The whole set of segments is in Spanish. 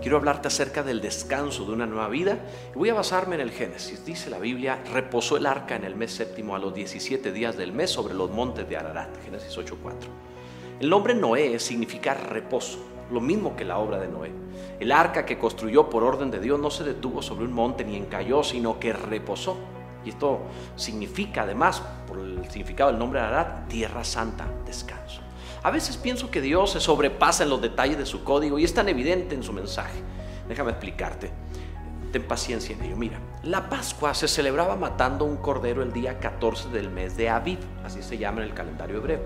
quiero hablarte acerca del descanso de una nueva vida y voy a basarme en el Génesis. Dice la Biblia, reposó el arca en el mes séptimo a los 17 días del mes sobre los montes de Ararat. Génesis 8.4. El nombre Noé significa reposo, lo mismo que la obra de Noé. El arca que construyó por orden de Dios no se detuvo sobre un monte ni encalló, sino que reposó. Y esto significa además, por el significado del nombre Ararat, tierra santa, descanso. A veces pienso que Dios se sobrepasa en los detalles de su código y es tan evidente en su mensaje. Déjame explicarte. Ten paciencia en ello. Mira, la Pascua se celebraba matando un cordero el día 14 del mes de Aviv, así se llama en el calendario hebreo.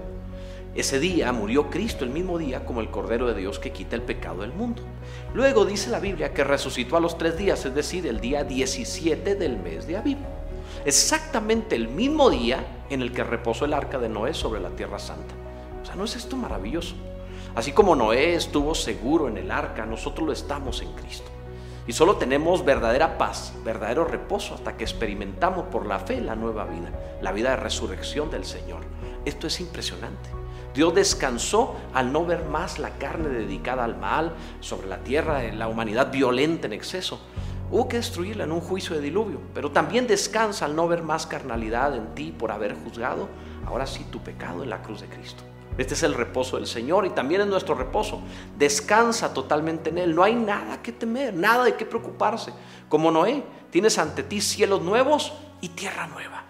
Ese día murió Cristo el mismo día como el Cordero de Dios que quita el pecado del mundo. Luego dice la Biblia que resucitó a los tres días, es decir, el día 17 del mes de Aviv. Exactamente el mismo día en el que reposó el arca de Noé sobre la tierra santa. O sea, ¿no es esto maravilloso? Así como Noé estuvo seguro en el arca, nosotros lo estamos en Cristo. Y solo tenemos verdadera paz, verdadero reposo hasta que experimentamos por la fe la nueva vida, la vida de resurrección del Señor. Esto es impresionante. Dios descansó al no ver más la carne dedicada al mal sobre la tierra, la humanidad violenta en exceso. Hubo que destruirla en un juicio de diluvio, pero también descansa al no ver más carnalidad en ti por haber juzgado, ahora sí, tu pecado en la cruz de Cristo. Este es el reposo del Señor y también es nuestro reposo. Descansa totalmente en Él. No hay nada que temer, nada de qué preocuparse. Como Noé, tienes ante ti cielos nuevos y tierra nueva.